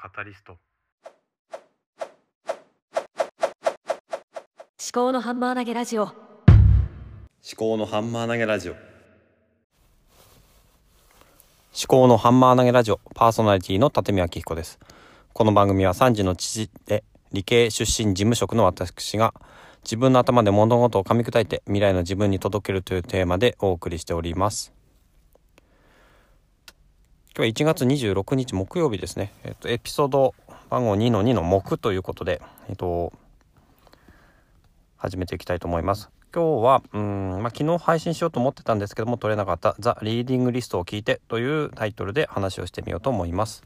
カタリスト。至高のハンマー投げラジオ。思考のハンマー投げラジオ。思考のハンマー投げラジオ。パーソナリティの立見明彦です。この番組は3児の父で理系出身事務職の私が自分の頭で物事を噛み砕いて未来の自分に届けるというテーマでお送りしております今日は1月26日木曜日ですね、えっと、エピソード番号2の2の木ということで、えっと、始めていきたいと思います。今日はうん、まあ、昨日配信しようと思ってたんですけども撮れなかった「The Reading List を聞いて」というタイトルで話をしてみようと思います。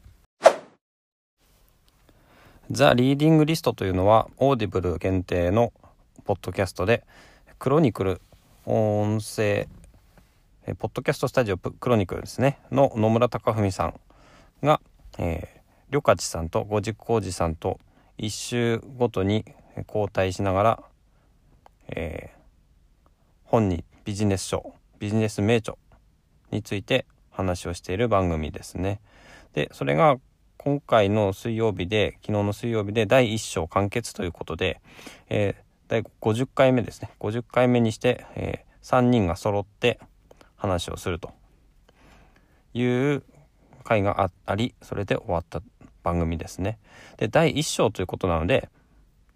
The Reading List というのは Audible 限定のポッドキャストでクロニクル音声えポッドキャストスタジオクロニクルですねの野村貴文さんが、えー、りょかちさんと五軸浩二さんと一周ごとに交代しながら、えー、本にビジネス書ビジネス名著について話をしている番組ですね。でそれが今回の水曜日で昨日の水曜日で第1章完結ということで、えー、第50回目ですね50回目にして、えー、3人が揃って話をするという回がありそれで終わった番組ですね。で第1章ということなので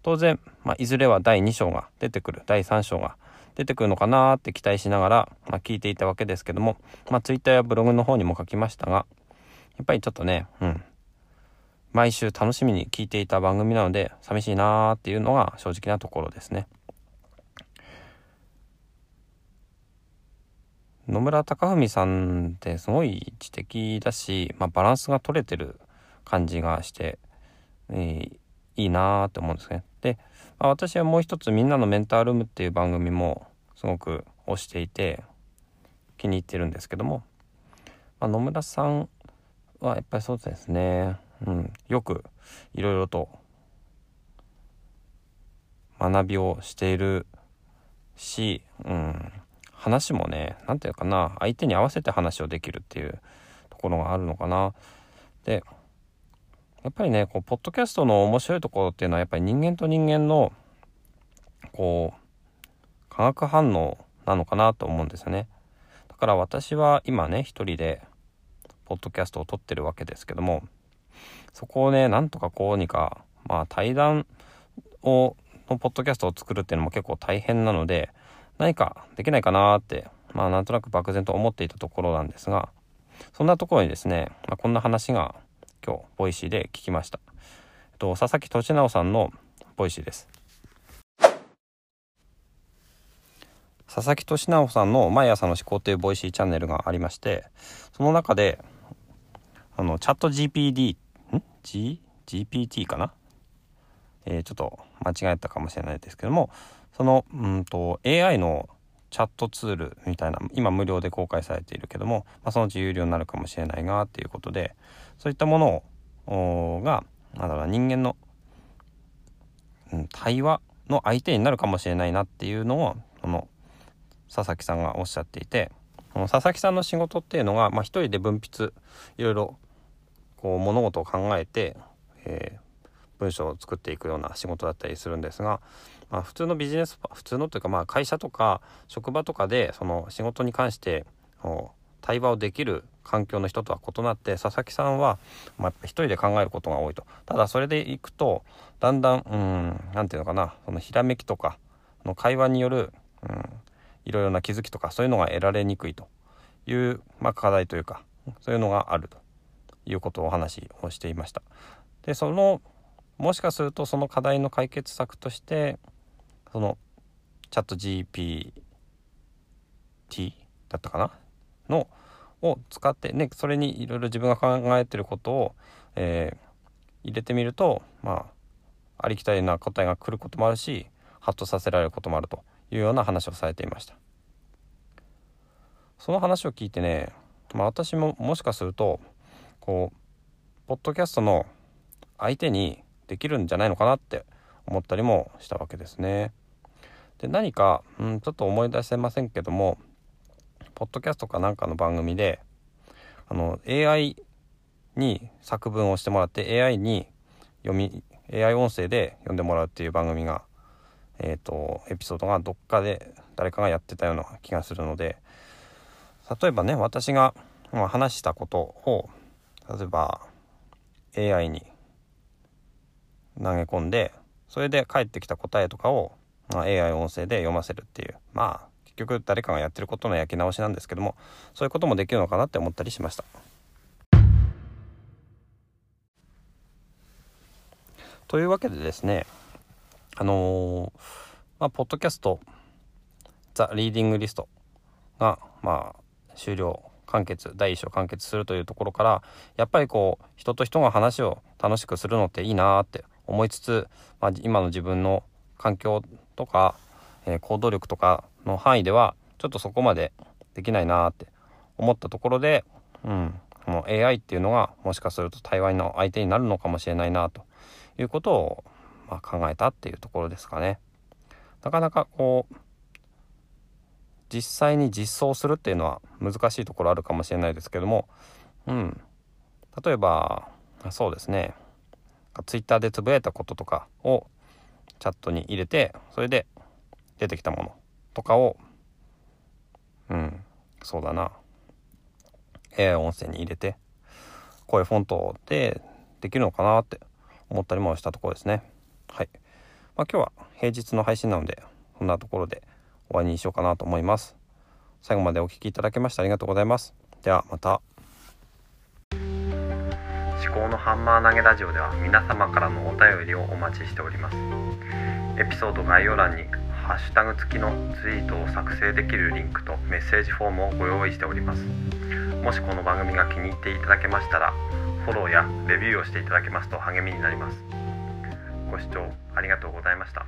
当然、まあ、いずれは第2章が出てくる第3章が出てくるのかなって期待しながら、まあ、聞いていたわけですけども、まあ、Twitter やブログの方にも書きましたがやっぱりちょっとね、うん、毎週楽しみに聞いていた番組なので寂しいなーっていうのが正直なところですね。野村貴文さんってすごい知的だし、まあ、バランスが取れてる感じがして、えー、いいなーって思うんですね。で、まあ、私はもう一つ「みんなのメンタールーム」っていう番組もすごく推していて気に入ってるんですけども、まあ、野村さんはやっぱりそうですね、うん、よくいろいろと学びをしているし、うん、話もね何て言うかな相手に合わせて話をできるっていうところがあるのかな。でやっぱりねこうポッドキャストの面白いところっていうのはやっぱり人間と人間のこう化学反応なのかなと思うんですよね。だから私は今ね一人でポッドキャストを撮ってるわけですけどもそこをねなんとかこうにかまあ対談をのポッドキャストを作るっていうのも結構大変なので何かできないかなってまあなんとなく漠然と思っていたところなんですがそんなところにですね、まあ、こんな話が今日 Voicy で聞きました、えっと、佐々木俊尚さんのVoicy です。佐々木俊尚さんの毎朝の思考という Voicy チャンネルがありましてその中であのチャット GPD ん？G GPT かな？えー、ちょっと間違えたかもしれないですけどもそのうんと AI のチャットツールみたいな今無料で公開されているけども、まあ、そのうち有料になるかもしれないがっていうことでそういったものをがなんだろう人間の、うん、対話の相手になるかもしれないなっていうのをこの佐々木さんがおっしゃっていてこの佐々木さんの仕事っていうのが、まあ、一人で分筆いろいろこう物事を考えて、えー、文章を作っていくような仕事だったりするんですがまあ、普通のビジネス普通のというかまあ会社とか職場とかでその仕事に関して対話をできる環境の人とは異なって佐々木さんは、まあ、やっぱ一人で考えることが多いとただそれでいくとだんだんうん何て言うのかなそのひらめきとかの会話による、うん、いろいろな気づきとかそういうのが得られにくいという、まあ、課題というかそういうのがあるということをお話をしていました。でそのもしかするとその課題の解決策としてそのチャット GPT だったかな？のを使ってねそれにいろいろ自分が考えてることを、えー、入れてみるとまあありきたりな答えが来ることもあるしハッとさせられることもあるというような話をされていました。その話を聞いてね、まあ、私ももしかするとこうポッドキャストの相手にできるんじゃないのかなって思ったりもしたわけですね。で何か、うん、ちょっと思い出せませんけどもポッドキャストかなんかの番組であの AI に作文をしてもらって AI に読み AI 音声で読んでもらうっていう番組がえっ、とエピソードがどっかで誰かがやってたような気がするので例えばね私が話したことを例えば AI に投げ込んでそれで返ってきた答えとかを、まあ、AI 音声で読ませるっていうまあ結局誰かがやってることの焼き直しなんですけどもそういうこともできるのかなって思ったりしました。というわけでですねあのー、まあポッドキャスト「ザ・リーディングリストがまあ終了完結第一章完結するというところからやっぱりこう人と人が話を楽しくするのっていいなって思いつつ、まあ、今の自分の環境とか、えー、行動力とかの範囲ではちょっとそこまでできないなって思ったところで、うん、この AI っていうのがもしかすると対話の相手になるのかもしれないなということを、まあ、考えたっていうところですかね。なかなかこう実際に実装するっていうのは難しいところあるかもしれないですけども、うん、例えばそうですねツイッターでつぶやいたこととかをチャットに入れてそれで出てきたものとかをうんそうだな。AI 音声に入れてこういうフォントでできるのかなって思ったりもしたところですね。はい、まあ、今日は平日の配信なのでこんなところで終わりにしようかなと思います。最後までお聴きいただきましてありがとうございます。ではまた。思考のハンマー投げラジオでは皆様からのお便りをお待ちしております。エピソード概要欄にハッシュタグ付きのツイートを作成できるリンクとメッセージフォームをご用意しております。もしこの番組が気に入っていただけましたらフォローやレビューをしていただけますと励みになります。ご視聴ありがとうございました。